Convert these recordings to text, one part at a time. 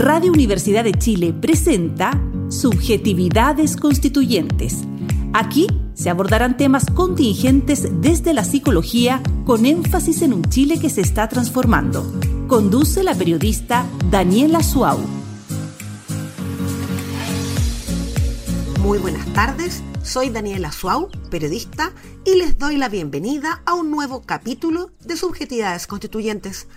Radio Universidad de Chile presenta Subjetividades Constituyentes. Aquí se abordarán temas contingentes desde la psicología con énfasis en un Chile que se está transformando. Conduce la periodista Daniela Suau. Muy buenas tardes, soy Daniela Suau, periodista, y les doy la bienvenida a un nuevo capítulo de Subjetividades Constituyentes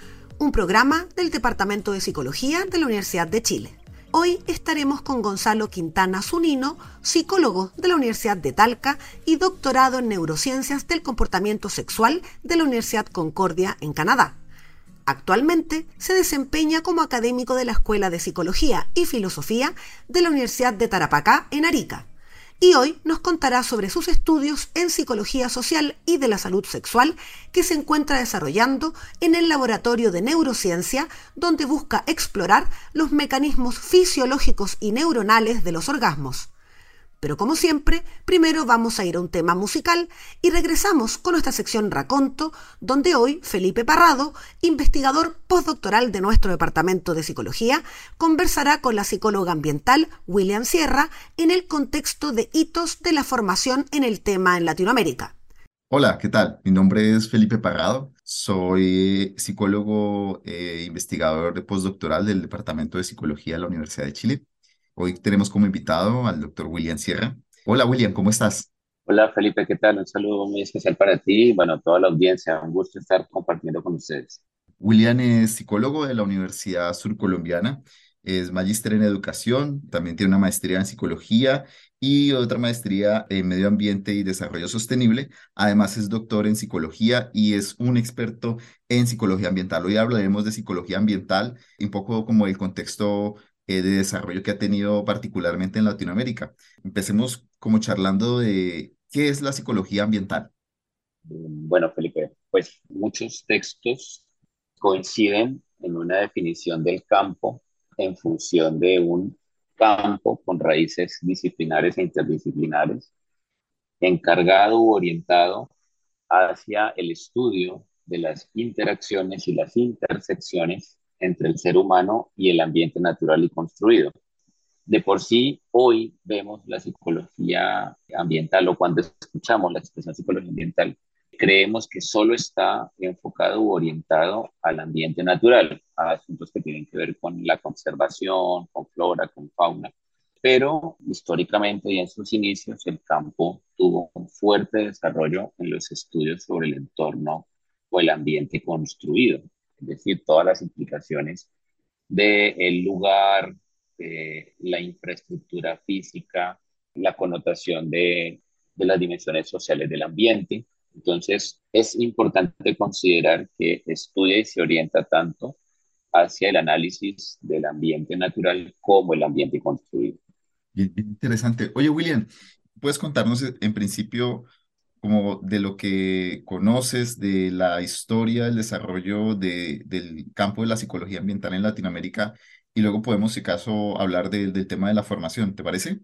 un programa del Departamento de Psicología de la Universidad de Chile. Hoy estaremos con Gonzalo Quintana Zunino, psicólogo de la Universidad de Talca y doctorado en neurociencias del comportamiento sexual de la Universidad Concordia en Canadá. Actualmente se desempeña como académico de la Escuela de Psicología y Filosofía de la Universidad de Tarapacá en Arica y hoy nos contará sobre sus estudios en psicología social y de la salud sexual que se encuentra desarrollando en el Laboratorio de Neurociencia, donde busca explorar los mecanismos fisiológicos y neuronales de los orgasmos. Pero como siempre, primero vamos a ir a un tema musical y regresamos con nuestra sección Raconto, donde hoy Felipe Parrado, investigador postdoctoral de nuestro Departamento de Psicología, conversará con la psicóloga ambiental William Sierra en el contexto de hitos de la formación en el tema en Latinoamérica. Hola, ¿qué tal? Mi nombre es Felipe Parrado, soy psicólogo e investigador de postdoctoral del Departamento de Psicología de la Universidad de Chile. Hoy tenemos como invitado al doctor William Sierra. Hola William, ¿cómo estás? Hola Felipe, ¿qué tal? Un saludo muy especial para ti y bueno, toda la audiencia. Un gusto estar compartiendo con ustedes. William es psicólogo de la Universidad Surcolombiana, es magíster en educación, también tiene una maestría en psicología y otra maestría en medio ambiente y desarrollo sostenible. Además es doctor en psicología y es un experto en psicología ambiental. Hoy hablaremos de psicología ambiental, un poco como el contexto eh, de desarrollo que ha tenido particularmente en Latinoamérica. Empecemos como charlando de qué es la psicología ambiental. Mm, bueno, Felipe, pues muchos textos coinciden en una definición del campo en función de un campo con raíces disciplinares e interdisciplinares, encargado u orientado hacia el estudio de las interacciones y las intersecciones entre el ser humano y el ambiente natural y construido. De por sí, hoy vemos la psicología ambiental o cuando escuchamos la expresión psicología ambiental, creemos que solo está enfocado u orientado al ambiente natural, a asuntos que tienen que ver con la conservación, con flora, con fauna. Pero históricamente y en sus inicios el campo tuvo un fuerte desarrollo en los estudios sobre el entorno o el ambiente construido es decir, todas las implicaciones del lugar, de la infraestructura física, la connotación de, de las dimensiones sociales del ambiente. Entonces, es importante considerar que estudia y se orienta tanto hacia el análisis del ambiente natural como el ambiente construido. Interesante. Oye, William, ¿puedes contarnos en principio como de lo que conoces de la historia, el desarrollo de, del campo de la psicología ambiental en Latinoamérica y luego podemos, si acaso, hablar del tema de la formación, ¿te parece?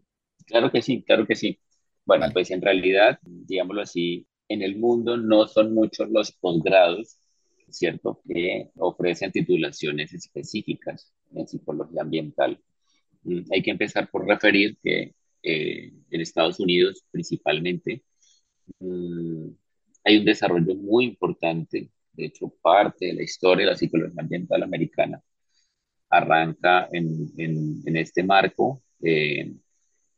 Claro que sí, claro que sí. Bueno, pues en realidad, digámoslo así, en el mundo no son muchos los posgrados, ¿cierto?, que ofrecen titulaciones específicas en psicología ambiental. Mm, hay que empezar por referir que eh, en Estados Unidos principalmente, Mm, hay un desarrollo muy importante, de hecho parte de la historia de la psicología ambiental americana arranca en, en, este marco, eh,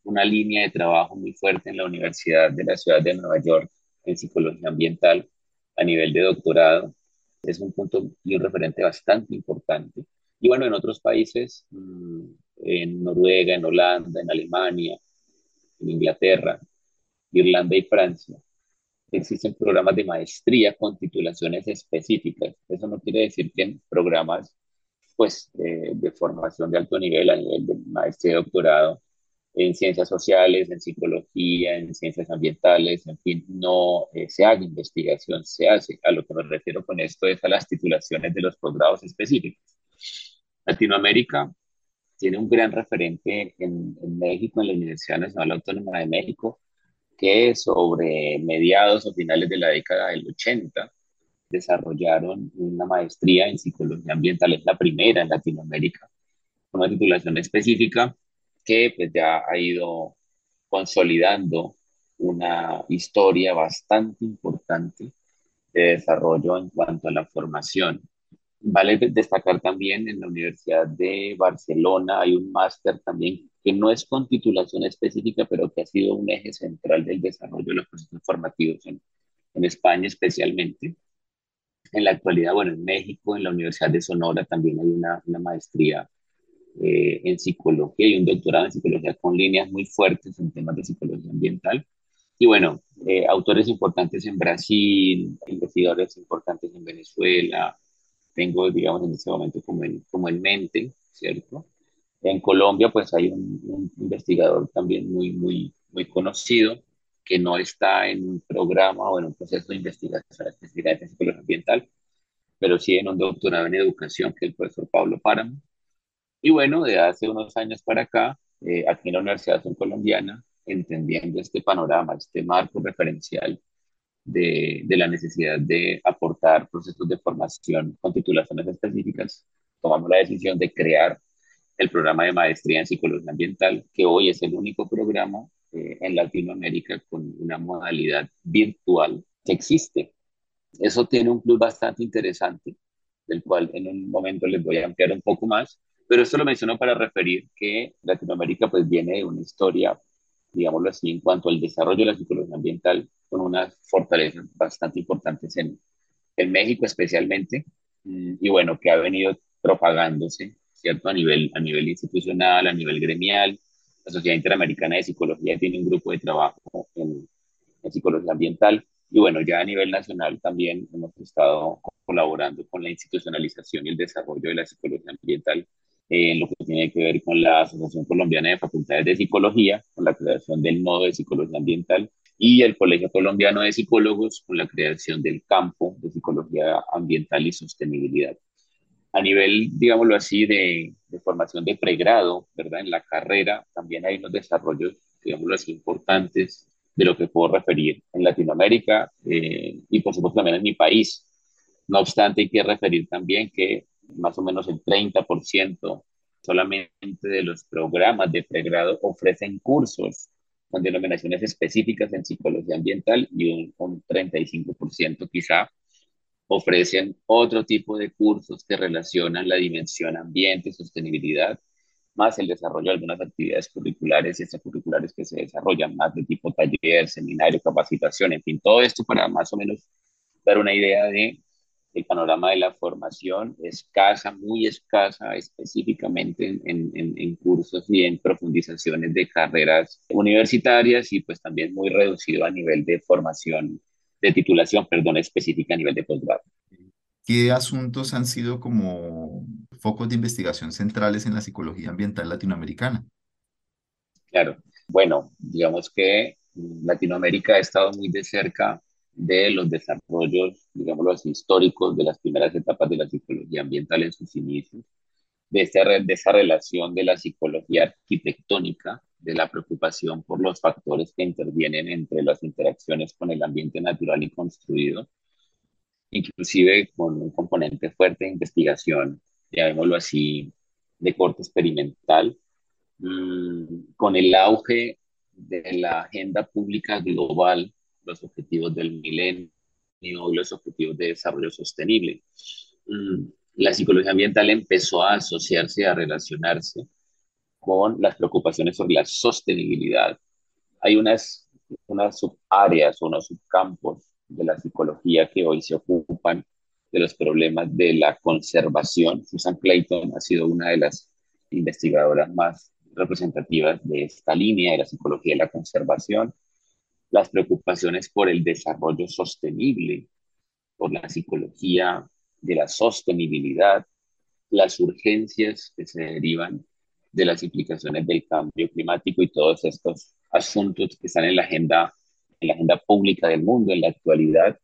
una línea de trabajo muy fuerte en la Universidad de la Ciudad de Nueva York en psicología ambiental a nivel de doctorado. Es un punto y un referente bastante importante. Y bueno, en otros países, mm, en Noruega, en Holanda, en Alemania, en Inglaterra, Irlanda y Francia, existen programas de maestría con titulaciones específicas. Eso no quiere decir que en programas pues, eh, de formación de alto nivel, a nivel de maestría y doctorado, en ciencias sociales, en psicología, en ciencias ambientales, en fin, no eh, se haga investigación, se hace. A lo que me refiero con esto es a las titulaciones de los posgrados específicos. Latinoamérica tiene un gran referente en, en México, en la Universidad Nacional Autónoma de México, que sobre mediados o finales de la década del 80 desarrollaron una maestría en psicología ambiental, es la primera en Latinoamérica, una titulación específica que pues ya ha ido consolidando una historia bastante importante de desarrollo en cuanto a la formación. Vale destacar también en la Universidad de Barcelona hay un máster también que no es con titulación específica, pero que ha sido un eje central del desarrollo de los procesos formativos en, en España especialmente. En la actualidad, bueno, en México, en la Universidad de Sonora también hay una, una maestría eh, en psicología y un doctorado en psicología con líneas muy fuertes en temas de psicología ambiental. Y bueno, eh, autores importantes en Brasil, investigadores importantes en Venezuela, tengo, digamos, en este momento como en, como en mente, ¿cierto? En Colombia, pues hay un, investigador también muy, muy, muy conocido que no está en un programa o en un proceso de investigación específica de psicología ambiental, pero sí en un doctorado en educación, que es el profesor Pablo Páramo. Y bueno, de hace unos años para acá, eh, aquí en la Universidad Colombiana, entendiendo este panorama, este marco referencial de, de, la necesidad de aportar procesos de formación con titulaciones específicas, tomamos la decisión de crear el programa de maestría en psicología ambiental, que hoy es el único programa eh, en Latinoamérica con una modalidad virtual que existe. Eso tiene un plus bastante interesante, del cual en un momento les voy a ampliar un poco más, pero esto lo menciono para referir que Latinoamérica pues viene de una historia, digámoslo así, en cuanto al desarrollo de la psicología ambiental, con unas fortalezas bastante importantes en, en México especialmente, mm, y bueno, que ha venido propagándose, ¿cierto? A nivel, a nivel institucional, a nivel gremial. La Sociedad Interamericana de Psicología tiene un grupo de trabajo en, en psicología ambiental, y bueno, ya a nivel nacional también hemos estado colaborando con la institucionalización y el desarrollo de la psicología ambiental en lo que tiene que ver con la Asociación Colombiana de Facultades de Psicología, con la creación del nodo de psicología ambiental, y el Colegio Colombiano de Psicólogos, con la creación del campo de psicología ambiental y sostenibilidad. A nivel, digámoslo así, de, de formación de pregrado, ¿verdad? En la carrera también hay unos desarrollos, digámoslo así, importantes de lo que puedo referir en Latinoamérica eh, y por supuesto también en mi país. No obstante, hay que referir también que más o menos el 30% solamente de los programas de pregrado ofrecen cursos con denominaciones específicas en psicología ambiental y un, un 35% quizá ofrecen otro tipo de cursos que relacionan la dimensión ambiente, sostenibilidad, más el desarrollo de algunas actividades curriculares y extracurriculares que se desarrollan, más de tipo taller, seminario, capacitación, en fin, todo esto para más o menos dar una idea de el panorama de la formación escasa, muy escasa específicamente en, en, cursos y en profundizaciones de carreras universitarias y pues también muy reducido a nivel de formación, de titulación, perdón, específica a nivel de posgrado. ¿Qué asuntos han sido como focos de investigación centrales en la psicología ambiental latinoamericana? Claro, bueno, digamos que Latinoamérica ha estado muy de cerca de los desarrollos, digámoslo así, históricos de las primeras etapas de la psicología ambiental en sus inicios, de, esta, de esa relación de la psicología arquitectónica, de la preocupación por los factores que intervienen entre las interacciones con el ambiente natural y construido, inclusive con un componente fuerte de investigación, llamémoslo así, de corte experimental, mmm, con el auge de la agenda pública global los objetivos del milenio y los objetivos de desarrollo sostenible. Mm, la psicología ambiental empezó a asociarse, a relacionarse con las preocupaciones sobre la sostenibilidad. Hay unas, unas subáreas unos subcampos de la psicología que hoy se ocupan de los problemas de la conservación. Susan Clayton ha sido una de las investigadoras más representativas de esta línea de la psicología de la conservación las preocupaciones por el desarrollo sostenible, por la psicología de la sostenibilidad, las urgencias que se derivan de las implicaciones del cambio climático y todos estos asuntos que están en la agenda, en la agenda pública del mundo en la actualidad.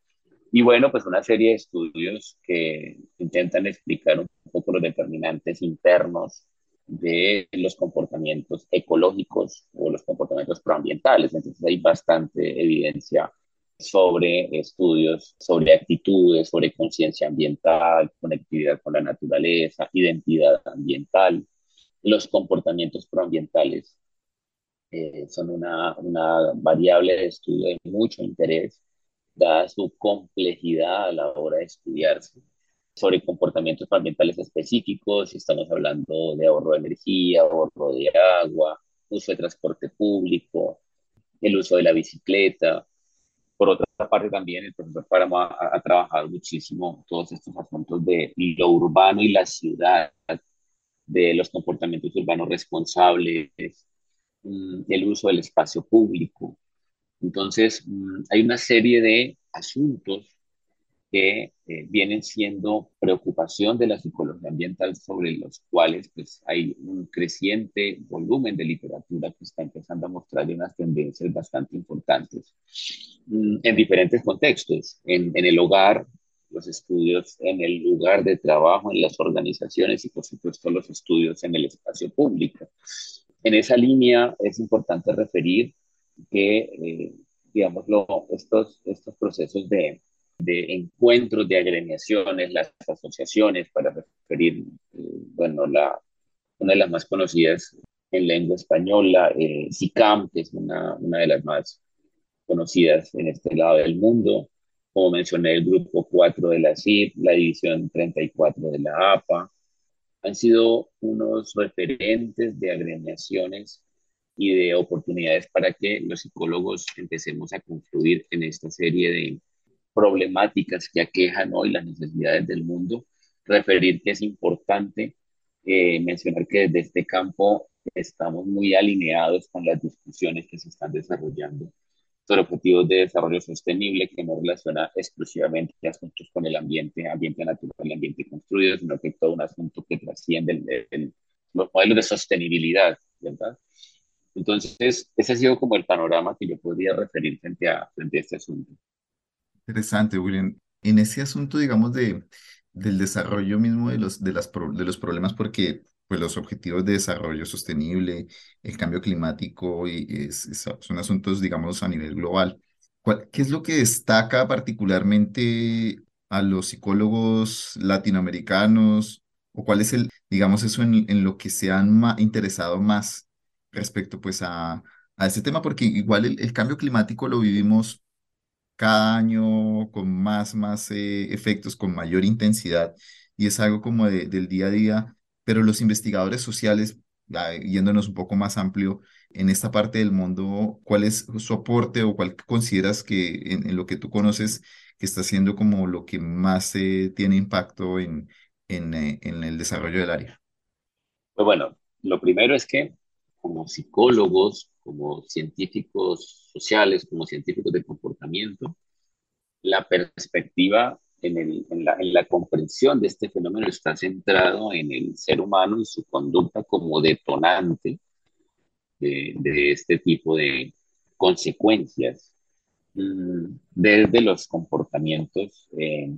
Y bueno, pues una serie de estudios que intentan explicar un poco los determinantes internos de los comportamientos ecológicos o los comportamientos proambientales. Entonces hay bastante evidencia sobre estudios, sobre actitudes, sobre conciencia ambiental, conectividad con la naturaleza, identidad ambiental. los comportamientos proambientales eh, son una, una variable de estudio de mucho interés, dada su complejidad a la hora de estudiarse sobre comportamientos ambientales específicos, si estamos hablando de ahorro de energía, ahorro de agua, uso de transporte público, el uso de la bicicleta. Por otra parte, también el profesor Páramo ha, trabajado muchísimo todos estos asuntos de lo urbano y la ciudad, de los comportamientos urbanos responsables, mm, el uso del espacio público. Entonces, mm, hay una serie de asuntos que eh, vienen siendo preocupación de la psicología ambiental sobre los cuales pues, hay un creciente volumen de literatura que está empezando a mostrar unas tendencias bastante importantes mm, en diferentes contextos, en, el hogar, los estudios en el lugar de trabajo, en las organizaciones y por supuesto los estudios en el espacio público. En esa línea es importante referir que, eh, estos, estos procesos de, de encuentros de agremiaciones, las asociaciones, para referir, eh, bueno, la, una de las más conocidas en lengua española, eh, SICAM, que es una, una de las más conocidas en este lado del mundo, como mencioné, el grupo 4 de la CIP, la división 34 de la APA, han sido unos referentes de agremiaciones y de oportunidades para que los psicólogos empecemos a confluir en esta serie de, problemáticas que aquejan hoy las necesidades del mundo, referir que es importante eh, mencionar que desde este campo estamos muy alineados con las discusiones que se están desarrollando sobre objetivos de desarrollo sostenible que no relaciona exclusivamente asuntos con el ambiente, ambiente natural ambiente construido, sino que todo un asunto que trasciende los modelos de sostenibilidad, ¿verdad? Entonces, ese ha sido como el panorama que yo podría referir frente a, frente a este asunto. Interesante, William. En ese asunto, digamos, de, del desarrollo mismo de los, de las, de los problemas, porque pues, los objetivos de desarrollo sostenible, el cambio climático, y es, son asuntos, digamos, a nivel global. ¿Qué es lo que destaca particularmente a los psicólogos latinoamericanos? ¿O cuál es el, digamos, eso en, en lo que se han interesado más respecto pues a, a ese tema? Porque igual el cambio climático lo vivimos cada año con más, más eh, efectos, con mayor intensidad, y es algo como del día a día, pero los investigadores sociales, yéndonos un poco más amplio, en esta parte del mundo, ¿cuál es su aporte o cuál consideras que en, lo que tú conoces que está siendo como lo que más tiene impacto en, en, eh, en el desarrollo del área? Pues bueno, lo primero es que como psicólogos, como científicos sociales, como científicos de comportamiento, la perspectiva en, la, comprensión de este fenómeno está centrado en el ser humano y su conducta como detonante de, este tipo de consecuencias mm, desde los comportamientos eh,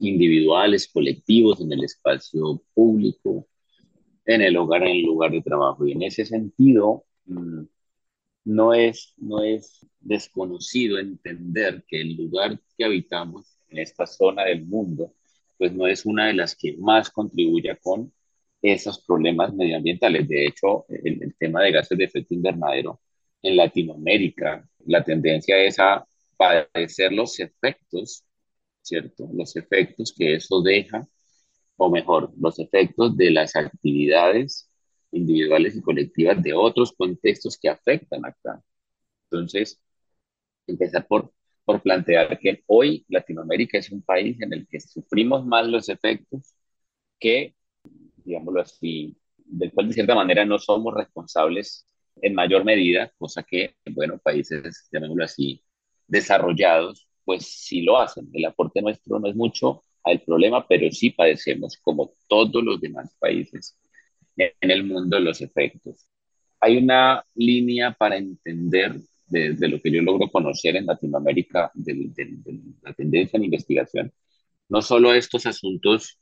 individuales, colectivos, en el espacio público, en el hogar, en el lugar de trabajo. Y en ese sentido, mm, no es, no es desconocido entender que el lugar que habitamos en esta zona del mundo, pues no es una de las que más contribuye con esos problemas medioambientales. De hecho, el, el tema de gases de efecto invernadero en Latinoamérica, la tendencia es a padecer los efectos, ¿cierto? Los efectos que eso deja, o mejor, los efectos de las actividades individuales y colectivas de otros contextos que afectan acá. Entonces, empezar por, por plantear que hoy Latinoamérica es un país en el que sufrimos más los efectos que, digámoslo así, del cual de cierta manera no somos responsables en mayor medida, cosa que, bueno, países, llamémoslo así, desarrollados, pues sí lo hacen. El aporte nuestro no es mucho al problema, pero sí padecemos como todos los demás países en el mundo los efectos. Hay una línea para entender de, lo que yo logro conocer en Latinoamérica de, la tendencia en investigación, no solo estos asuntos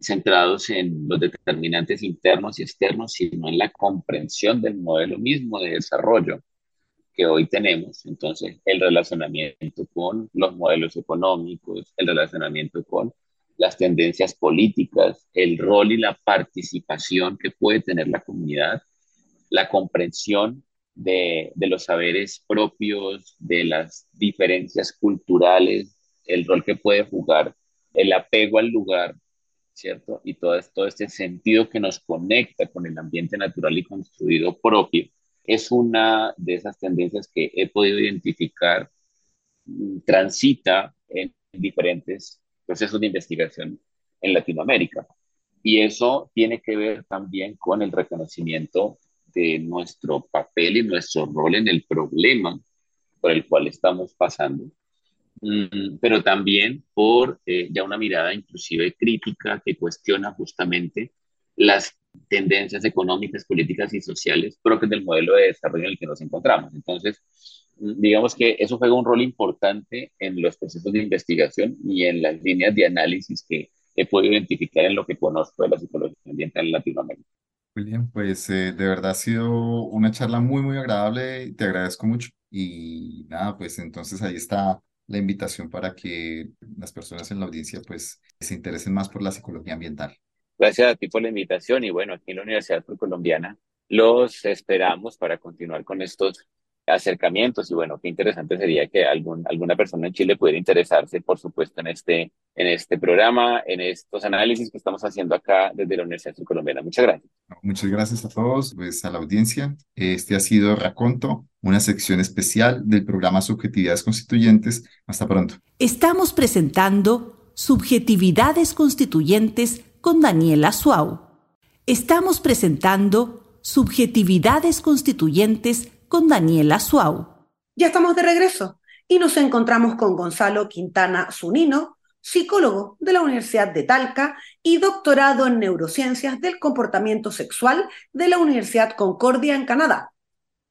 centrados en los determinantes internos y externos, sino en la comprensión del modelo mismo de desarrollo que hoy tenemos. Entonces, el relacionamiento con los modelos económicos, el relacionamiento con las tendencias políticas, el rol y la participación que puede tener la comunidad, la comprensión de, los saberes propios, de las diferencias culturales, el rol que puede jugar, el apego al lugar, ¿cierto? Y todo, todo este sentido que nos conecta con el ambiente natural y construido propio, es una de esas tendencias que he podido identificar, mm, transita en diferentes procesos de investigación en Latinoamérica. Y eso tiene que ver también con el reconocimiento de nuestro papel y nuestro rol en el problema por el cual estamos pasando, mm, pero también por eh, ya una mirada inclusive crítica que cuestiona justamente las tendencias económicas, políticas y sociales propias del modelo de desarrollo en el que nos encontramos. Entonces, mm, digamos que eso juega un rol importante en los procesos de investigación y en las líneas de análisis que he podido identificar en lo que conozco de la psicología ambiental en Latinoamérica. William, pues eh, de verdad ha sido una charla muy, muy agradable. Te agradezco mucho. Y nada, pues entonces ahí está la invitación para que las personas en la audiencia pues se interesen más por la psicología ambiental. Gracias a ti por la invitación y bueno, aquí en la Universidad Colombiana los esperamos para continuar con estos acercamientos y bueno, qué interesante sería que algún, alguna persona en Chile pudiera interesarse, por supuesto, en este, en este programa, en estos análisis que estamos haciendo acá desde la Universidad Colombiana. Muchas gracias. Muchas gracias a todos, pues a la audiencia. Este ha sido Raconto, una sección especial del programa Subjetividades Constituyentes. Hasta pronto. Estamos presentando Subjetividades Constituyentes con Daniela Suau. Estamos presentando Subjetividades Constituyentes con Daniela Suau. Ya estamos de regreso y nos encontramos con Gonzalo Quintana Zunino, psicólogo de la Universidad de Talca y doctorado en neurociencias del comportamiento sexual de la Universidad Concordia en Canadá.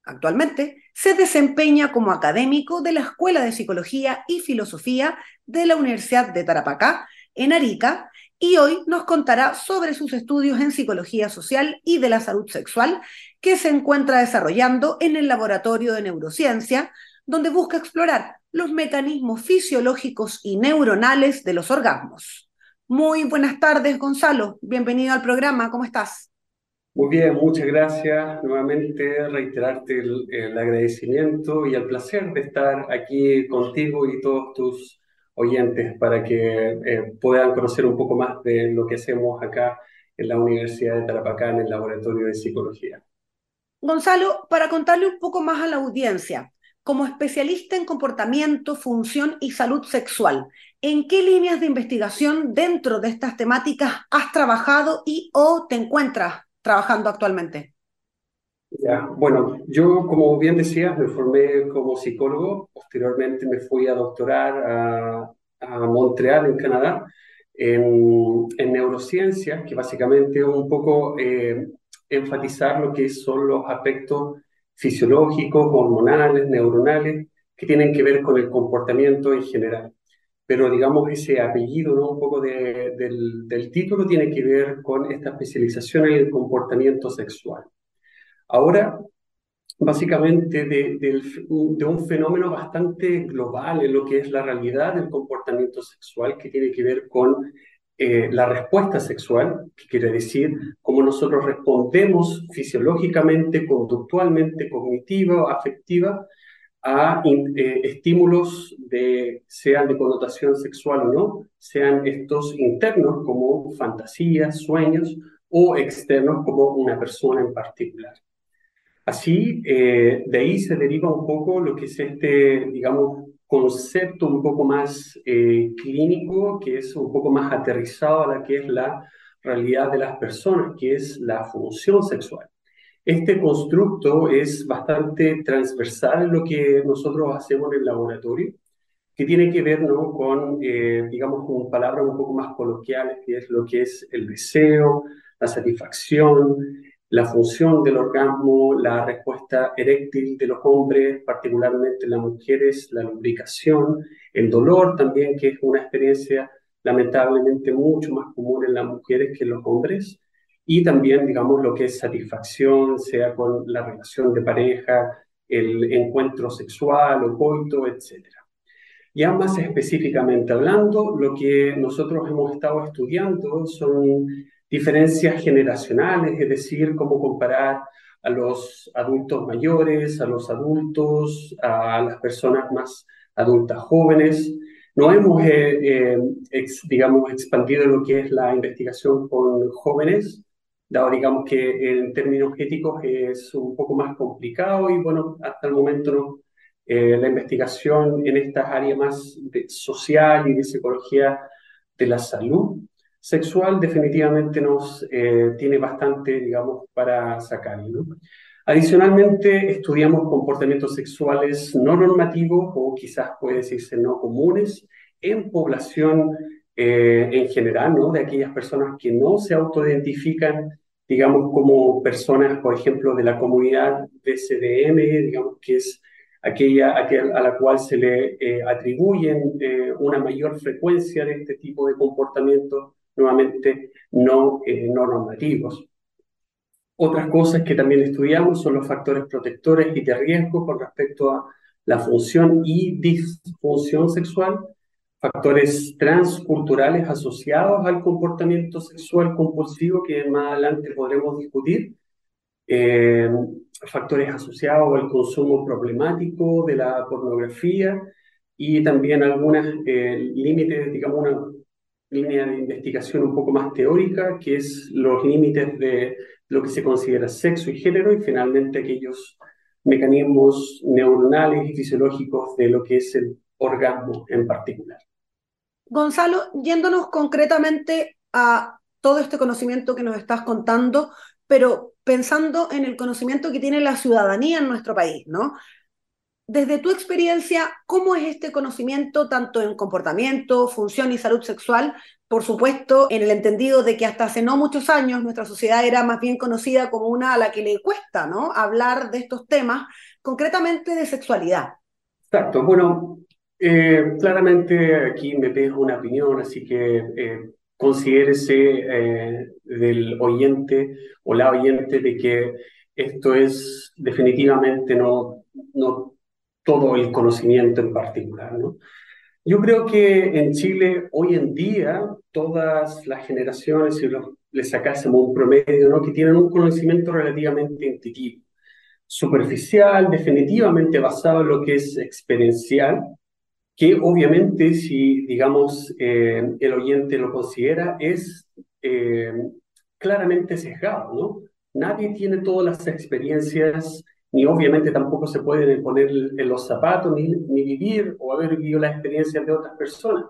Actualmente se desempeña como académico de la Escuela de Psicología y Filosofía de la Universidad de Tarapacá en Arica y hoy nos contará sobre sus estudios en psicología social y de la salud sexual que se encuentra desarrollando en el Laboratorio de Neurociencia, donde busca explorar los mecanismos fisiológicos y neuronales de los orgasmos. Muy buenas tardes, Gonzalo. Bienvenido al programa. ¿Cómo estás? Muy bien, muchas gracias. Nuevamente reiterarte el, el agradecimiento y el placer de estar aquí contigo y todos tus oyentes para que eh, puedan conocer un poco más de lo que hacemos acá en la Universidad de Tarapacá en el Laboratorio de Psicología. Gonzalo, para contarle un poco más a la audiencia, como especialista en comportamiento, función y salud sexual, ¿en qué líneas de investigación dentro de estas temáticas has trabajado y o te encuentras trabajando actualmente? Ya, bueno, yo como bien decías, me formé como psicólogo, posteriormente me fui a doctorar a, a Montreal, en Canadá, en, en, que básicamente es un poco eh, enfatizar lo que son los aspectos fisiológicos, hormonales, neuronales, que tienen que ver con el comportamiento en general. Pero digamos, ese apellido, ¿no? un poco de, del, del título, tiene que ver con esta especialización en el comportamiento sexual. Ahora, básicamente de, de, un fenómeno bastante global en lo que es la realidad del comportamiento sexual, que tiene que ver con eh, la respuesta sexual, que quiere decir cómo nosotros respondemos fisiológicamente, conductualmente, cognitiva, afectiva, a eh, estímulos de, sean de connotación sexual o no, sean estos internos como fantasías, sueños, o externos como una persona en particular. Así, eh, de ahí se deriva un poco lo que es este, digamos, concepto un poco más eh, clínico, que es un poco más aterrizado a la que es la realidad de las personas, que es la función sexual. Este constructo es bastante transversal en lo que nosotros hacemos en el laboratorio, que tiene que ver ¿no? con, eh, digamos, con palabras un poco más coloquiales, que es lo que es el deseo, la satisfacción, la función del orgasmo, la respuesta eréctil de los hombres, particularmente las mujeres, la lubricación, el dolor también, que es una experiencia lamentablemente mucho más común en las mujeres que en los hombres, y también, digamos, lo que es satisfacción, sea con la relación de pareja, el encuentro sexual o coito, etc. Ya más específicamente hablando, lo que nosotros hemos estado estudiando son diferencias generacionales, es decir, cómo comparar a los adultos mayores, a los adultos, a las personas más adultas jóvenes. No hemos, eh, eh, digamos, expandido lo que es la investigación con jóvenes, dado, digamos, que en términos éticos es un poco más complicado y, bueno, hasta el momento eh, la investigación en estas áreas más de social y de psicología de la salud sexual definitivamente nos eh, tiene bastante, digamos, para sacar. Adicionalmente, estudiamos comportamientos sexuales no normativos o quizás puede decirse no comunes en población eh, en general, ¿no? De aquellas personas que no se autoidentifican, digamos, como personas, por ejemplo, de la comunidad DCDM, digamos, que es aquella, a la cual se le eh, atribuyen una mayor frecuencia de este tipo de comportamientos, nuevamente no, eh, no normativos. Otras cosas que también estudiamos son los factores protectores y de riesgo con respecto a la función y disfunción sexual, factores transculturales asociados al comportamiento sexual compulsivo que más adelante podremos discutir, eh, factores asociados al consumo problemático de la pornografía y también algunos eh, límites, digamos, una línea de investigación un poco más teórica, que es los límites de lo que se considera sexo y género, y finalmente aquellos mecanismos neuronales y fisiológicos de lo que es el orgasmo en particular. Gonzalo, yéndonos concretamente a todo este conocimiento que nos estás contando, pero pensando en el conocimiento que tiene la ciudadanía en nuestro país, ¿no? Desde tu experiencia, ¿cómo es este conocimiento tanto en comportamiento, función y salud sexual? Por supuesto, en el entendido de que hasta hace no muchos años nuestra sociedad era más bien conocida como una a la que le cuesta, ¿no? Hablar de estos temas, concretamente de sexualidad. Exacto. Bueno, eh, claramente aquí me pego una opinión, así que eh, considérese eh, del oyente o la oyente de que esto es definitivamente no, no todo el conocimiento en particular. ¿no? Yo creo que en Chile hoy en día todas las generaciones, si le sacásemos un promedio, ¿no? que tienen un conocimiento relativamente intuitivo, superficial, definitivamente basado en lo que es experiencial, que obviamente si, digamos, eh, el oyente lo considera, es eh, claramente sesgado, ¿no? Nadie tiene todas las experiencias, ni obviamente tampoco se puede poner en los zapatos, ni, ni vivir o haber vivido las experiencias de otras personas.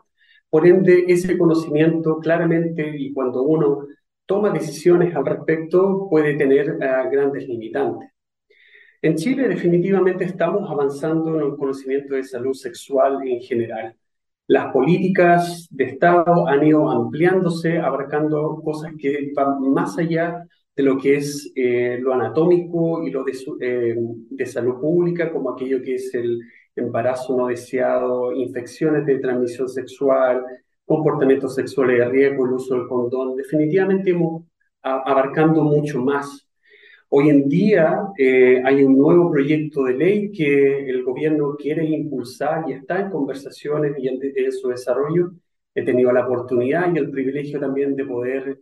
Por ende, ese conocimiento claramente, y cuando uno toma decisiones al respecto, puede tener uh, grandes limitantes. En Chile definitivamente estamos avanzando en el conocimiento de salud sexual en general. Las políticas de Estado han ido ampliándose, abarcando cosas que van más allá de lo que es eh, lo anatómico y lo de, eh, de, salud pública, como aquello que es el embarazo no deseado, infecciones de transmisión sexual, comportamientos sexuales de riesgo, el uso del condón. Definitivamente hemos abarcando mucho más Hoy en día eh, hay un nuevo proyecto de ley que el gobierno quiere impulsar y está en conversaciones y en, su desarrollo. He tenido la oportunidad y el privilegio también de poder,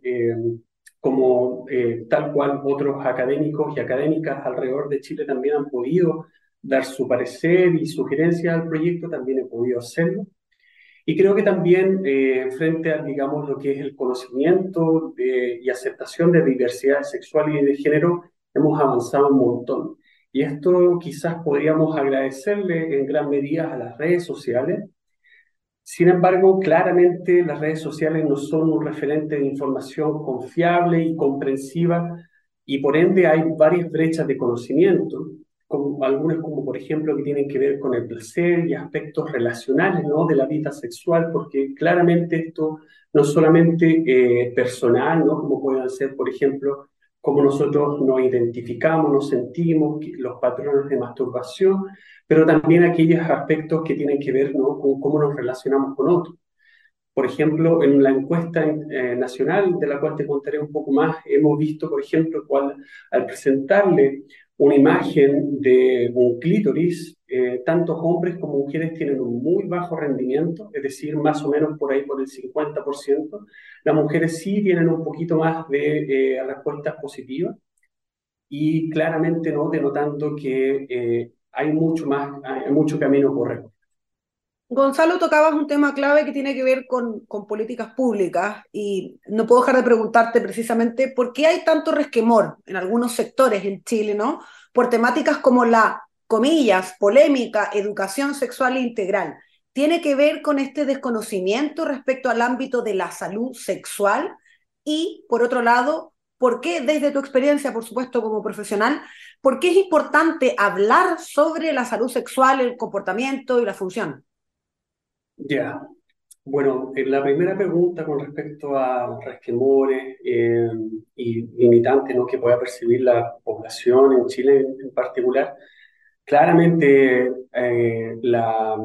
como eh, tal cual otros académicos y académicas alrededor de Chile también han podido dar su parecer y sugerencias al proyecto, también he podido hacerlo. Y creo que también frente a, digamos, lo que es el conocimiento y aceptación de diversidad sexual y de género, hemos avanzado un montón. Y esto quizás podríamos agradecerle en gran medida a las redes sociales. Sin embargo, claramente las redes sociales no son un referente de información confiable y comprensiva y por ende hay varias brechas de conocimiento, como, algunas como por ejemplo que tienen que ver con el placer y aspectos relacionales ¿no? de la vida sexual, porque claramente esto no solamente eh, personal, ¿no? como pueden ser por ejemplo cómo nosotros nos identificamos, nos sentimos, los patrones de masturbación, pero también aquellos aspectos que tienen que ver ¿no? con cómo nos relacionamos con otros. Por ejemplo, en la encuesta eh, nacional, de la cual te contaré un poco más, hemos visto, por ejemplo, cuál, al presentarle una imagen de un clítoris, eh, tantos hombres como mujeres tienen un muy bajo rendimiento, es decir, más o menos por ahí por el 50%. Las mujeres sí tienen un poquito más de eh, respuestas positivas y claramente no denotando que eh, hay mucho más, hay mucho camino por recorrer. Gonzalo, tocabas un tema clave que tiene que ver con, con, políticas públicas y no puedo dejar de preguntarte precisamente por qué hay tanto resquemor en algunos sectores en Chile, ¿no? Por temáticas como la, comillas, polémica, educación sexual integral. ¿Tiene que ver con este desconocimiento respecto al ámbito de la salud sexual? Y, por otro lado, ¿por qué, desde tu experiencia, por supuesto, como profesional, por qué es importante hablar sobre la salud sexual, el comportamiento y la función? Ya, bueno, en la primera pregunta con respecto a resquemores eh, y limitantes ¿no? que pueda percibir la población en Chile en, particular, claramente eh, la,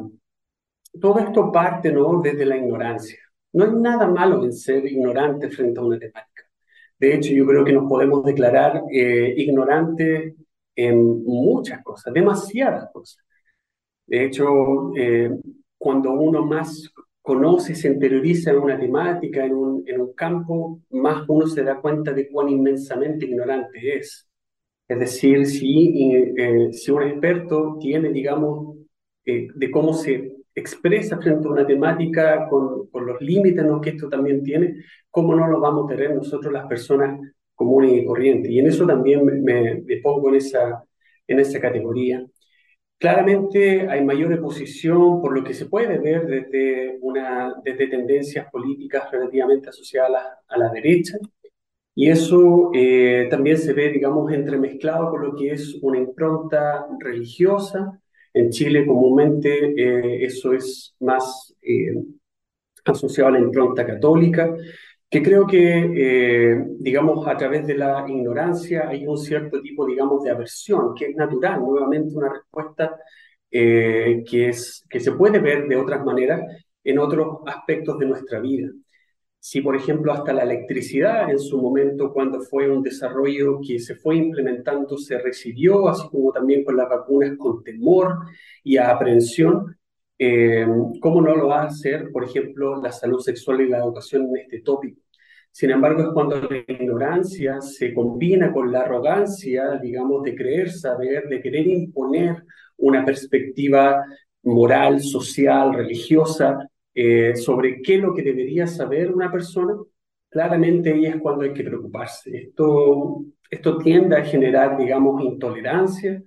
todo esto parte ¿no? desde la ignorancia. No hay nada malo en ser ignorante frente a una temática. De hecho, yo creo que nos podemos declarar eh, ignorantes en muchas cosas, demasiadas cosas. De hecho, cuando uno más conoce, se interioriza en una temática, en un, en un campo, más uno se da cuenta de cuán inmensamente ignorante es. Es decir, si, eh, si un experto tiene, digamos, eh, de cómo se expresa frente a una temática con, con los límites ¿no? que esto también tiene, ¿cómo no lo vamos a tener nosotros las personas comunes y corrientes? Y en eso también me, me pongo en esa, en esa categoría. Claramente hay mayor exposición por lo que se puede ver desde, una, desde tendencias políticas relativamente asociadas a la, derecha, y eso eh, también se ve, digamos, entremezclado con lo que es una impronta religiosa. En Chile comúnmente eh, eso es más eh, asociado a la impronta católica, que creo que, eh, digamos, a través de la ignorancia hay un cierto tipo, digamos, de aversión, que es natural, nuevamente una respuesta eh, que, es, que se puede ver de otras maneras en otros aspectos de nuestra vida. Si, por ejemplo, hasta la electricidad en su momento, cuando fue un desarrollo que se fue implementando, se recibió, así como también con las vacunas, con temor y aprensión, eh, ¿Cómo no lo va a hacer, por ejemplo, la salud sexual y la educación en este tópico? Sin embargo, es cuando la ignorancia se combina con la arrogancia, digamos, de creer saber, de querer imponer una perspectiva moral, social, religiosa, eh, sobre qué es lo que debería saber una persona, claramente ahí es cuando hay que preocuparse. Esto, esto tiende a generar, digamos, intolerancia,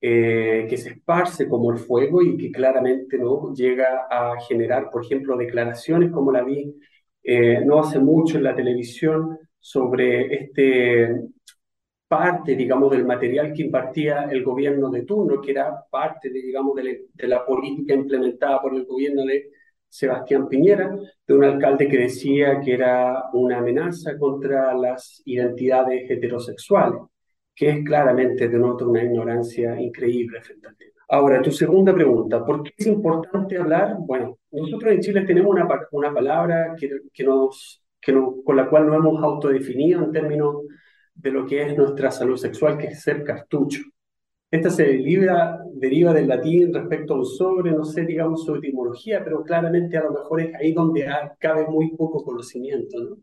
eh, que se esparce como el fuego y que claramente ¿no? llega a generar, por ejemplo, declaraciones como la vi eh, no hace mucho en la televisión sobre este parte, digamos, del material que impartía el gobierno de turno, que era parte, de, digamos, de, de la política implementada por el gobierno de Sebastián Piñera, de un alcalde que decía que era una amenaza contra las identidades heterosexuales que es claramente denota una ignorancia increíble frente al tema. Ahora, tu segunda pregunta, ¿por qué es importante hablar? Bueno, nosotros en Chile tenemos una, una palabra que, que nos, que con la cual nos hemos autodefinido en términos de lo que es nuestra salud sexual, que es ser cartucho. Esta se deriva, deriva del latín respecto a un sobre, no sé, digamos, su etimología, pero claramente a lo mejor es ahí donde cabe muy poco conocimiento, ¿no?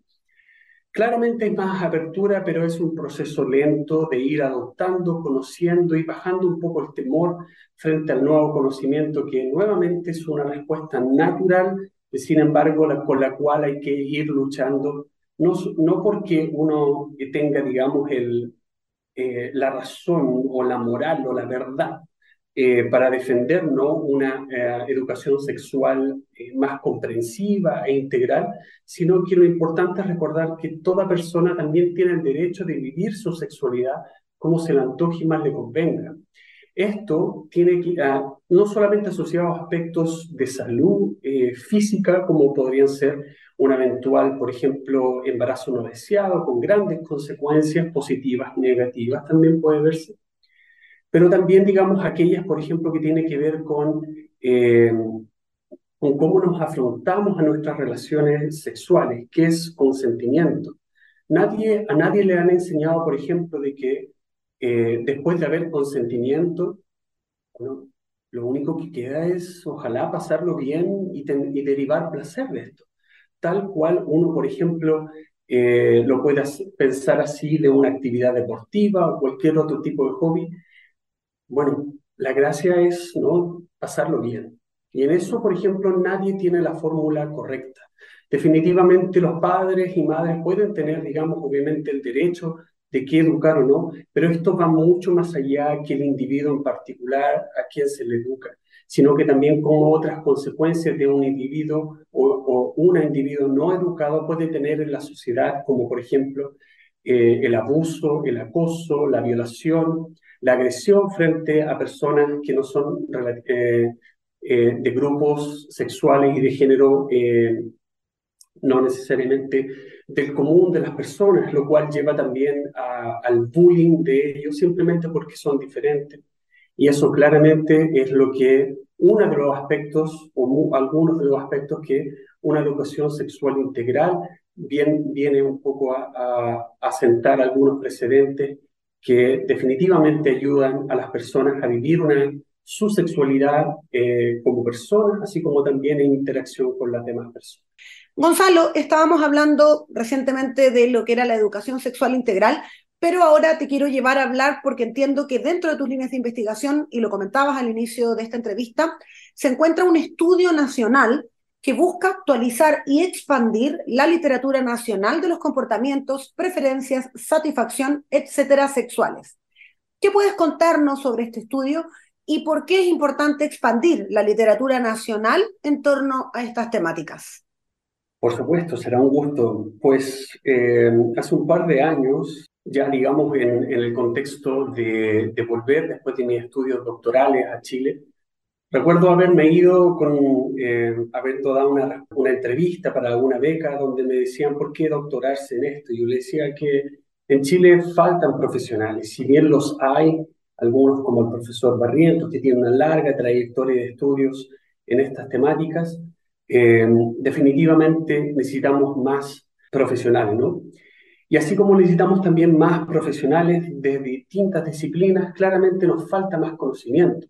Claramente hay más apertura, pero es un proceso lento de ir adoptando, conociendo y bajando un poco el temor frente al nuevo conocimiento, que nuevamente es una respuesta natural, sin embargo, con la cual hay que ir luchando, no, no porque uno tenga, digamos, el, eh, la razón o la moral o la verdad, eh, para defender ¿no? una eh, educación sexual eh, más comprensiva e integral, sino que lo importante es recordar que toda persona también tiene el derecho de vivir su sexualidad como se le antoje y más le convenga. Esto tiene que, ah, no solamente asociado a aspectos de salud física, como podrían ser un eventual, por ejemplo, embarazo no deseado, con grandes consecuencias positivas, negativas, también puede verse, pero también, digamos, aquellas, por ejemplo, que tienen que ver con, eh, con cómo nos afrontamos a nuestras relaciones sexuales, qué es consentimiento. Nadie, a nadie le han enseñado, por ejemplo, de que eh, después de haber consentimiento, lo único que queda es ojalá pasarlo bien y, y derivar placer de esto. Tal cual uno, por ejemplo, eh, lo puede pensar así de una actividad deportiva o cualquier otro tipo de hobby. Bueno, la gracia es ¿no? pasarlo bien. Y en eso, por ejemplo, nadie tiene la fórmula correcta. Definitivamente los padres y madres pueden tener, digamos, obviamente el derecho de qué educar o no, pero esto va mucho más allá que el individuo en particular a quien se le educa, sino que también como otras consecuencias de un individuo o, o un individuo no educado puede tener en la sociedad, como por ejemplo eh, el abuso, el acoso, la violación, la agresión frente a personas que no son eh, eh, de grupos sexuales y de género no necesariamente del común de las personas, lo cual lleva también al bullying de ellos simplemente porque son diferentes. Y eso claramente es lo que uno de los aspectos, o algunos de los aspectos que una educación sexual integral bien, viene un poco a, a, sentar algunos precedentes que definitivamente ayudan a las personas a vivir una, su sexualidad eh, como personas, así como también en interacción con las demás personas. Gonzalo, estábamos hablando recientemente de lo que era la educación sexual integral, pero ahora te quiero llevar a hablar porque entiendo que dentro de tus líneas de investigación, y lo comentabas al inicio de esta entrevista, se encuentra un estudio nacional que busca actualizar y expandir la literatura nacional de los comportamientos, preferencias, satisfacción, etcétera, sexuales. ¿Qué puedes contarnos sobre este estudio y por qué es importante expandir la literatura nacional en torno a estas temáticas? Por supuesto, será un gusto. Pues eh, hace un par de años, ya digamos en, el contexto de, volver después de mis estudios doctorales a Chile, recuerdo haberme ido con, eh, haber dado una, una entrevista para alguna beca donde me decían por qué doctorarse en esto. Yo le decía que en Chile faltan profesionales, si bien los hay, algunos como el profesor Barrientos, que tiene una larga trayectoria de estudios en estas temáticas, eh, definitivamente necesitamos más profesionales, ¿no? Y así como necesitamos también más profesionales de distintas disciplinas, claramente nos falta más conocimiento.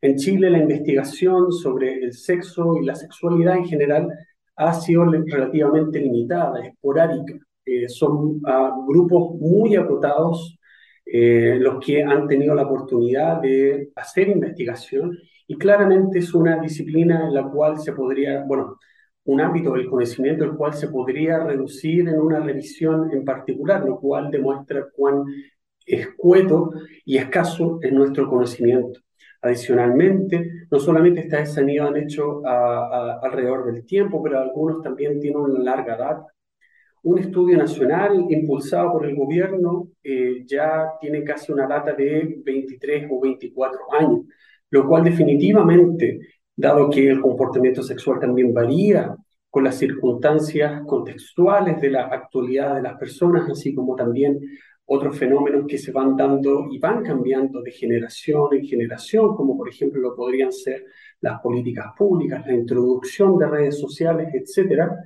En Chile la investigación sobre el sexo y la sexualidad en general ha sido relativamente limitada, esporádica. Eh, son uh, grupos muy acotados eh, los que han tenido la oportunidad de hacer investigación y claramente es una disciplina en la cual se podría, bueno, un ámbito del conocimiento el cual se podría reducir en una revisión en particular, lo cual demuestra cuán escueto y escaso es nuestro conocimiento. Adicionalmente, no solamente estas han han hecho alrededor del tiempo, pero algunos también tienen una larga data. Un estudio nacional impulsado por el gobierno eh, ya tiene casi una data de 23 o 24 años lo cual definitivamente, dado que el comportamiento sexual también varía con las circunstancias contextuales de la actualidad de las personas, así como también otros fenómenos que se van dando y van cambiando de generación en generación, como por ejemplo lo podrían ser las políticas públicas, la introducción de redes sociales, etcétera,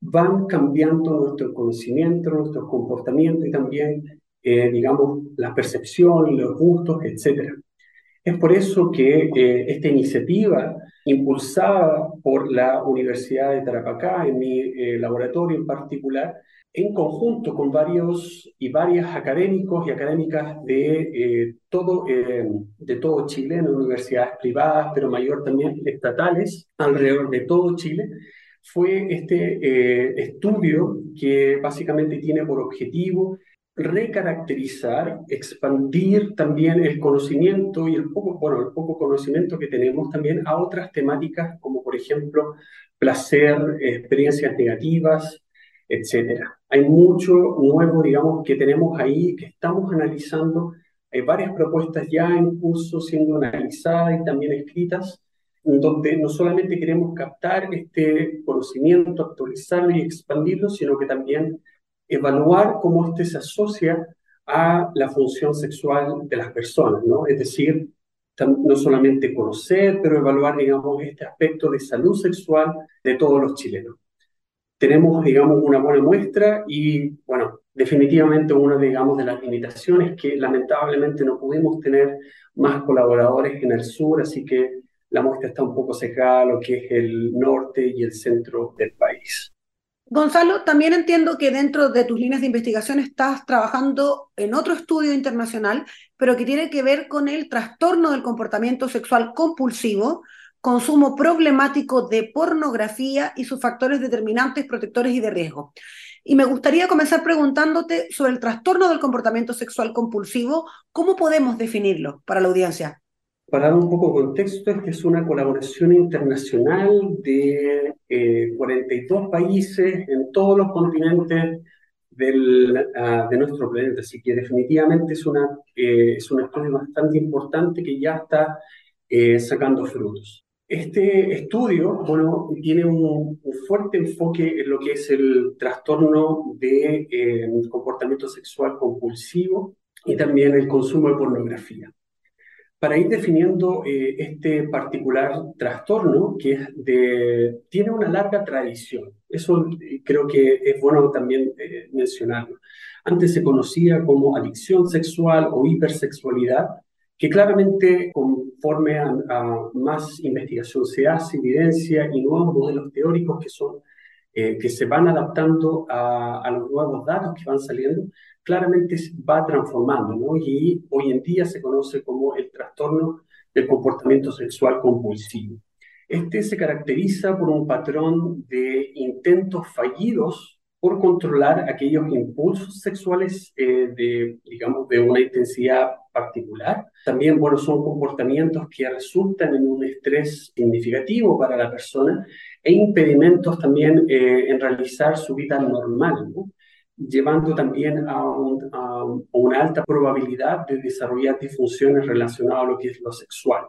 van cambiando nuestro conocimiento, nuestro comportamiento y también, eh, digamos, la percepción, los gustos, etcétera. Es por eso que eh, esta iniciativa, impulsada por la Universidad de Tarapacá, en mi eh, laboratorio en particular, en conjunto con varios y varias académicos y académicas de, eh, todo, de todo Chile, en universidades privadas, pero mayor también estatales, alrededor de todo Chile, fue este estudio que básicamente tiene por objetivo recaracterizar, expandir también el conocimiento y el poco, bueno, el poco conocimiento que tenemos también a otras temáticas como por ejemplo placer, experiencias negativas, etcétera. Hay mucho nuevo, digamos, que tenemos ahí, que estamos analizando. Hay varias propuestas ya en curso siendo analizadas y también escritas, donde no solamente queremos captar este conocimiento, actualizarlo y expandirlo, sino que también evaluar cómo este se asocia a la función sexual de las personas, ¿no? Es decir, no solamente conocer, pero evaluar, digamos, este aspecto de salud sexual de todos los chilenos. Tenemos, digamos, una buena muestra y, bueno, definitivamente una, digamos, de las limitaciones que lamentablemente no pudimos tener más colaboradores en el sur, así que la muestra está un poco sesgada a lo que es el norte y el centro del país. Gonzalo, también entiendo que dentro de tus líneas de investigación estás trabajando en otro estudio internacional, pero que tiene que ver con el trastorno del comportamiento sexual compulsivo, consumo problemático de pornografía y sus factores determinantes, protectores y de riesgo. Y me gustaría comenzar preguntándote sobre el trastorno del comportamiento sexual compulsivo, ¿cómo podemos definirlo para la audiencia? Para dar un poco de contexto, esta es una colaboración internacional de 42 eh, países en todos los continentes del, ah, de nuestro planeta. Así que definitivamente es, una, eh, es un estudio bastante importante que ya está eh, sacando frutos. Este estudio, bueno, tiene un, fuerte enfoque en lo que es el trastorno de comportamiento sexual compulsivo y también el consumo de pornografía para ir definiendo eh, este particular trastorno que tiene una larga tradición. Eso eh, creo que es bueno también eh, mencionarlo. Antes se conocía como adicción sexual o hipersexualidad, que claramente conforme a, más investigación se hace, evidencia y nuevos modelos teóricos que se van adaptando a, a, los nuevos datos que van saliendo, claramente va transformando, ¿no? Y hoy en día se conoce como el trastorno del comportamiento sexual compulsivo. Este se caracteriza por un patrón de intentos fallidos por controlar aquellos impulsos sexuales eh, de, digamos, de una intensidad particular. También, bueno, son comportamientos que resultan en un estrés significativo para la persona e impedimentos también eh, en realizar su vida normal, ¿no? Llevando también a, una alta probabilidad de desarrollar disfunciones relacionadas a lo que es lo sexual.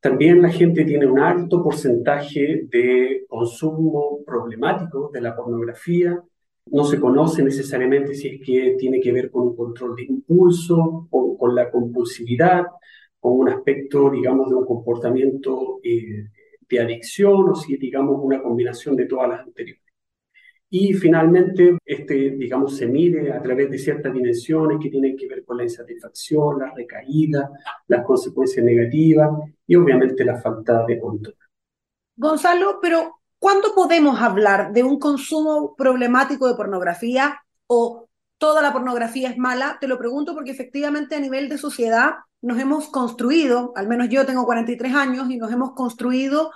También la gente tiene un alto porcentaje de consumo problemático de la pornografía. No se conoce necesariamente si es que tiene que ver con un control de impulso o con la compulsividad, con un aspecto, digamos, de un comportamiento eh, de adicción o si, digamos, una combinación de todas las anteriores. Y finalmente, este, digamos, se mide a través de ciertas dimensiones que tienen que ver con la insatisfacción, la recaída, las consecuencias negativas y obviamente la falta de control. Gonzalo, pero ¿cuándo podemos hablar de un consumo problemático de pornografía o toda la pornografía es mala? Te lo pregunto porque efectivamente a nivel de sociedad nos hemos construido, al menos yo tengo 43 años y nos hemos construido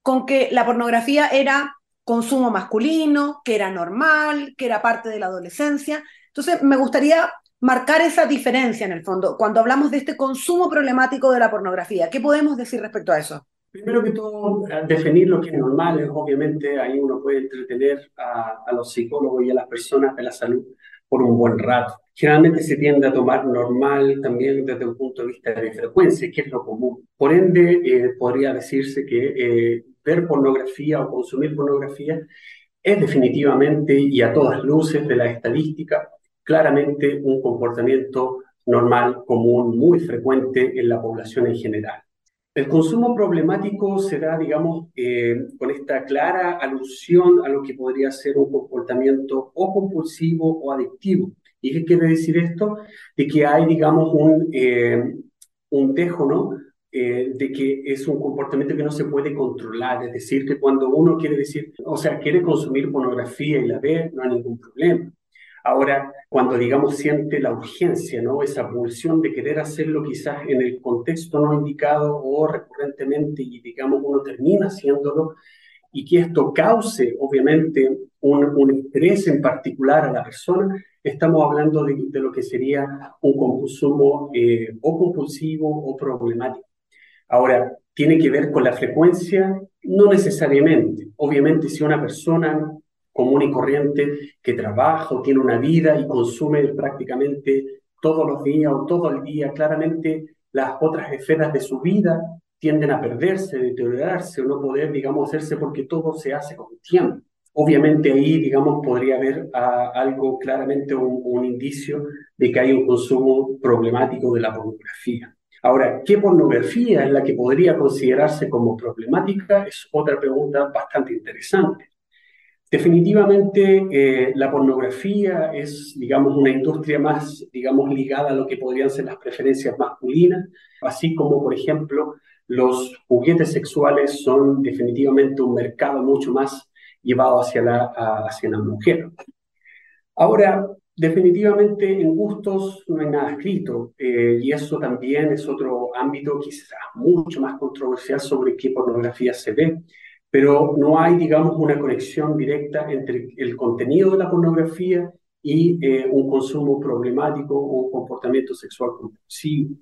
con que la pornografía era consumo masculino, que era normal, que era parte de la adolescencia. Entonces, me gustaría marcar esa diferencia en el fondo, cuando hablamos de este consumo problemático de la pornografía. ¿Qué podemos decir respecto a eso? Primero que todo, definir lo que es normal, es obviamente ahí uno puede entretener a, a, los psicólogos y a las personas de la salud por un buen rato. Generalmente se tiende a tomar normal también desde un punto de vista de frecuencia, que es lo común. Por ende, eh, podría decirse que eh, ver pornografía o consumir pornografía es definitivamente y a todas luces de la estadística claramente un comportamiento normal, común, muy frecuente en la población en general. El consumo problemático se da, digamos, eh, con esta clara alusión a lo que podría ser un comportamiento o compulsivo o adictivo. ¿Y qué quiere decir esto? De que hay, digamos, un, eh, un dejo, ¿no? Eh, de que es un comportamiento que no se puede controlar, es decir, que cuando uno quiere decir, o sea, quiere consumir pornografía y la ve, no hay ningún problema. Ahora, cuando digamos siente la urgencia, ¿no? Esa pulsión de querer hacerlo quizás en el contexto no indicado o recurrentemente y digamos uno termina haciéndolo y que esto cause obviamente un, un estrés en particular a la persona, estamos hablando de, de lo que sería un consumo eh, o compulsivo o problemático. Ahora, ¿tiene que ver con la frecuencia? No necesariamente. Obviamente, si una persona común y corriente que trabaja o tiene una vida y consume prácticamente todos los días o todo el día, claramente las otras esferas de su vida tienden a perderse, deteriorarse o no poder, digamos, hacerse porque todo se hace con tiempo. Obviamente ahí, digamos, podría haber ah, algo claramente un, un indicio de que hay un consumo problemático de la pornografía. Ahora, ¿qué pornografía es la que podría considerarse como problemática? Es otra pregunta bastante interesante. Definitivamente eh, la pornografía es, digamos, una industria más, digamos, ligada a lo que podrían ser las preferencias masculinas, así como, por ejemplo, los juguetes sexuales son definitivamente un mercado mucho más llevado hacia la, hacia la mujer. Ahora, definitivamente en gustos no hay nada escrito eh, y eso también es otro ámbito quizás mucho más controversial sobre qué pornografía se ve pero no hay, digamos, una conexión directa entre el contenido de la pornografía y eh, un consumo problemático o un comportamiento sexual compulsivo,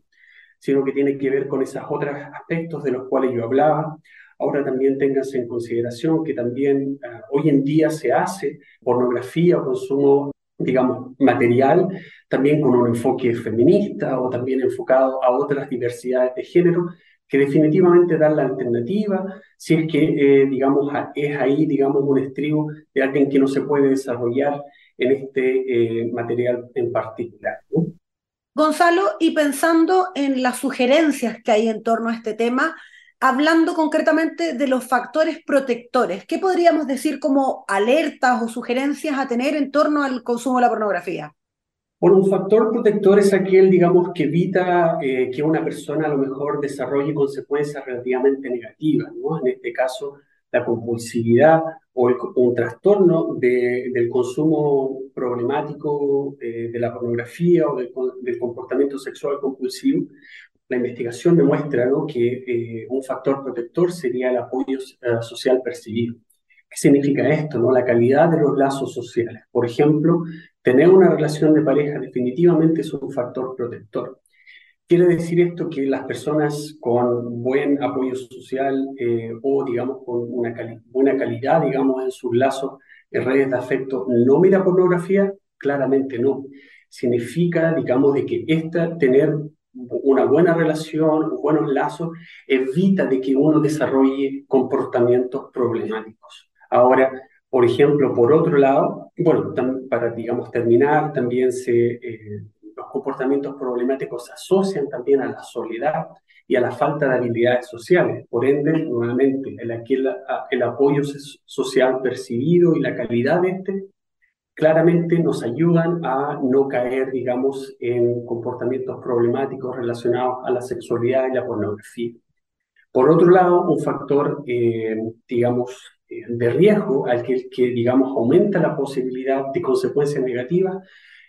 sino que tiene que ver con esos otros aspectos de los cuales yo hablaba. Ahora también ténganse en consideración que también ah, hoy en día se hace pornografía o consumo, digamos, material, también con un enfoque feminista o también enfocado a otras diversidades de género, que definitivamente dan la alternativa si es que, eh, digamos, es ahí, digamos, un estribo de alguien que no se puede desarrollar en este eh, material en particular. Gonzalo, y pensando en las sugerencias que hay en torno a este tema, hablando concretamente de los factores protectores, ¿qué podríamos decir como alertas o sugerencias a tener en torno al consumo de la pornografía? Bueno, un factor protector es aquel, digamos, que evita eh, que una persona a lo mejor desarrolle consecuencias relativamente negativas, ¿no? En este caso, la compulsividad o un trastorno del consumo problemático eh, de la pornografía o del, comportamiento sexual compulsivo. La investigación demuestra ¿no? que eh, un factor protector sería el apoyo social percibido. ¿Qué significa esto? No? La calidad de los lazos sociales. Por ejemplo, tener una relación de pareja definitivamente es un factor protector. Quiere decir esto que las personas con buen apoyo social eh, o, digamos, con una buena calidad, digamos, en sus lazos, en redes de afecto, no mira pornografía? Claramente no. Significa, digamos, de que esta, tener una buena relación, buenos lazos, evita de que uno desarrolle comportamientos problemáticos. Ahora, por ejemplo, por otro lado, bueno, para, digamos, terminar, también se, eh, los comportamientos problemáticos se asocian también a la soledad y a la falta de habilidades sociales. Por ende, nuevamente, el, el apoyo social percibido y la calidad de este claramente nos ayudan a no caer, digamos, en comportamientos problemáticos relacionados a la sexualidad y la pornografía. Por otro lado, un factor, eh, digamos, de riesgo al que, que, digamos, aumenta la posibilidad de consecuencias negativas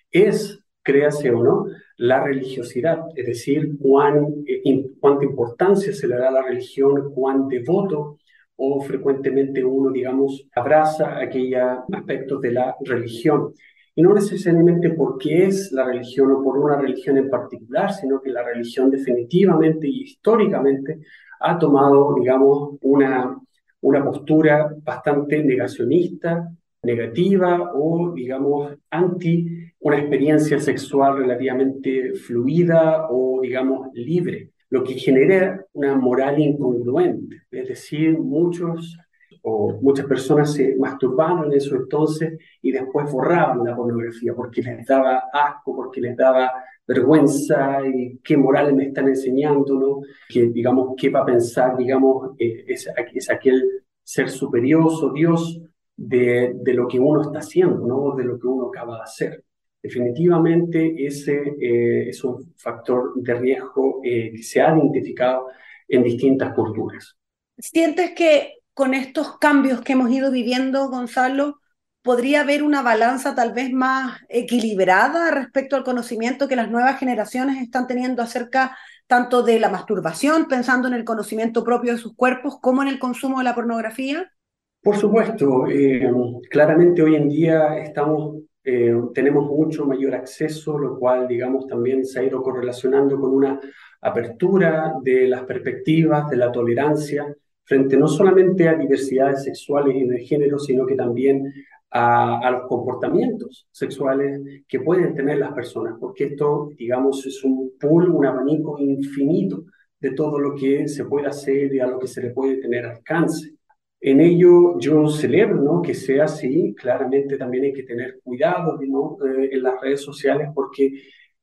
es, créase o no, la religiosidad, es decir, cuán, eh, cuánta importancia se le da a la religión, cuán devoto o frecuentemente uno, digamos, abraza aquellos aspectos de la religión. Y no necesariamente porque es la religión o por una religión en particular, sino que la religión definitivamente y históricamente ha tomado, digamos, una una postura bastante negacionista, negativa o, digamos, anti una experiencia sexual relativamente fluida o, digamos, libre, lo que genera una moral incongruente. Es decir, muchos o muchas personas se masturbaban en eso entonces y después borraban la pornografía porque les daba asco, porque les daba vergüenza y qué moral me están enseñando, ¿no? Que, digamos, qué va a pensar, digamos, eh, es, es aquel ser superior o Dios de, de, lo que uno está haciendo, ¿no? De lo que uno acaba de hacer. Definitivamente ese eh, es un factor de riesgo eh, que se ha identificado en distintas culturas. ¿Sientes que con estos cambios que hemos ido viviendo, Gonzalo, podría haber una balanza tal vez más equilibrada respecto al conocimiento que las nuevas generaciones están teniendo acerca tanto de la masturbación, pensando en el conocimiento propio de sus cuerpos, como en el consumo de la pornografía? Por supuesto, eh, claramente hoy en día estamos, eh, tenemos mucho mayor acceso, lo cual, digamos, también se ha ido correlacionando con una apertura de las perspectivas, de la tolerancia, frente no solamente a diversidades sexuales y de género, sino que también a, los comportamientos sexuales que pueden tener las personas, porque esto, digamos, es un pool, un abanico infinito de todo lo que se puede hacer y a lo que se le puede tener alcance. En ello yo celebro ¿no? que sea así, claramente también hay que tener cuidado ¿no? Eh, en las redes sociales porque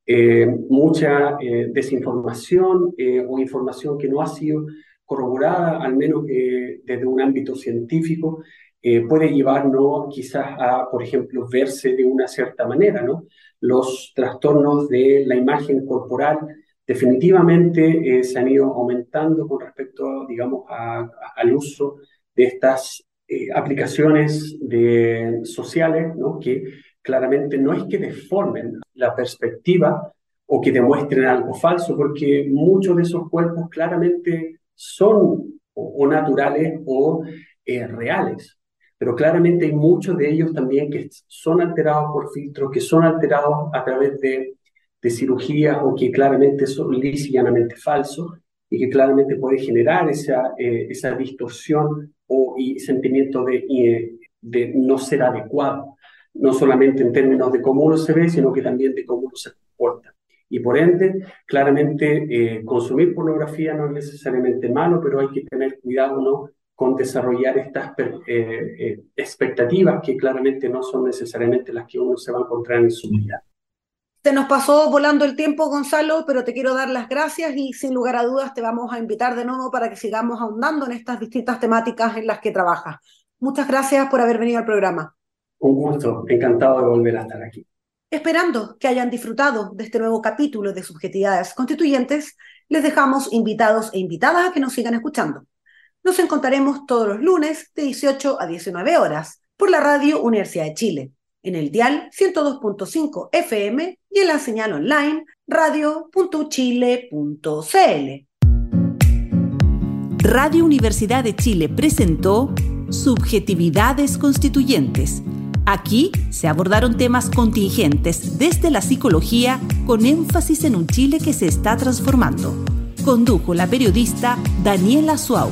eh, mucha eh, desinformación o información que no ha sido corroborada, al menos desde un ámbito científico, eh, puede llevarnos quizás a, por ejemplo, verse de una cierta manera, ¿no? Los trastornos de la imagen corporal definitivamente eh, se han ido aumentando con respecto, digamos, al uso de estas eh, aplicaciones de, sociales, ¿no? Que claramente no es que deformen la perspectiva o que demuestren algo falso, porque muchos de esos cuerpos claramente son o, naturales o reales pero claramente hay muchos de ellos también que son alterados por filtros, que son alterados a través de, de cirugías o que claramente son lisa y llanamente falsos y que claramente puede generar esa, eh, esa distorsión o y sentimiento de, eh, de no ser adecuado, no solamente en términos de cómo uno se ve, sino que también de cómo uno se comporta. Y por ende, claramente eh, consumir pornografía no es necesariamente malo, pero hay que tener cuidado ¿no? con desarrollar estas eh, expectativas que claramente no son necesariamente las que uno se va a encontrar en su vida. Se nos pasó volando el tiempo, Gonzalo, pero te quiero dar las gracias y sin lugar a dudas te vamos a invitar de nuevo para que sigamos ahondando en estas distintas temáticas en las que trabajas. Muchas gracias por haber venido al programa. Un gusto, encantado de volver a estar aquí. Esperando que hayan disfrutado de este nuevo capítulo de Subjetividades Constituyentes, les dejamos invitados e invitadas a que nos sigan escuchando. Nos encontraremos todos los lunes de 18 a 19 horas por la radio Universidad de Chile, en el dial 102.5 FM y en la señal online radio.chile.cl. Radio Universidad de Chile presentó Subjetividades Constituyentes. Aquí se abordaron temas contingentes desde la psicología con énfasis en un Chile que se está transformando. Condujo la periodista Daniela Suau.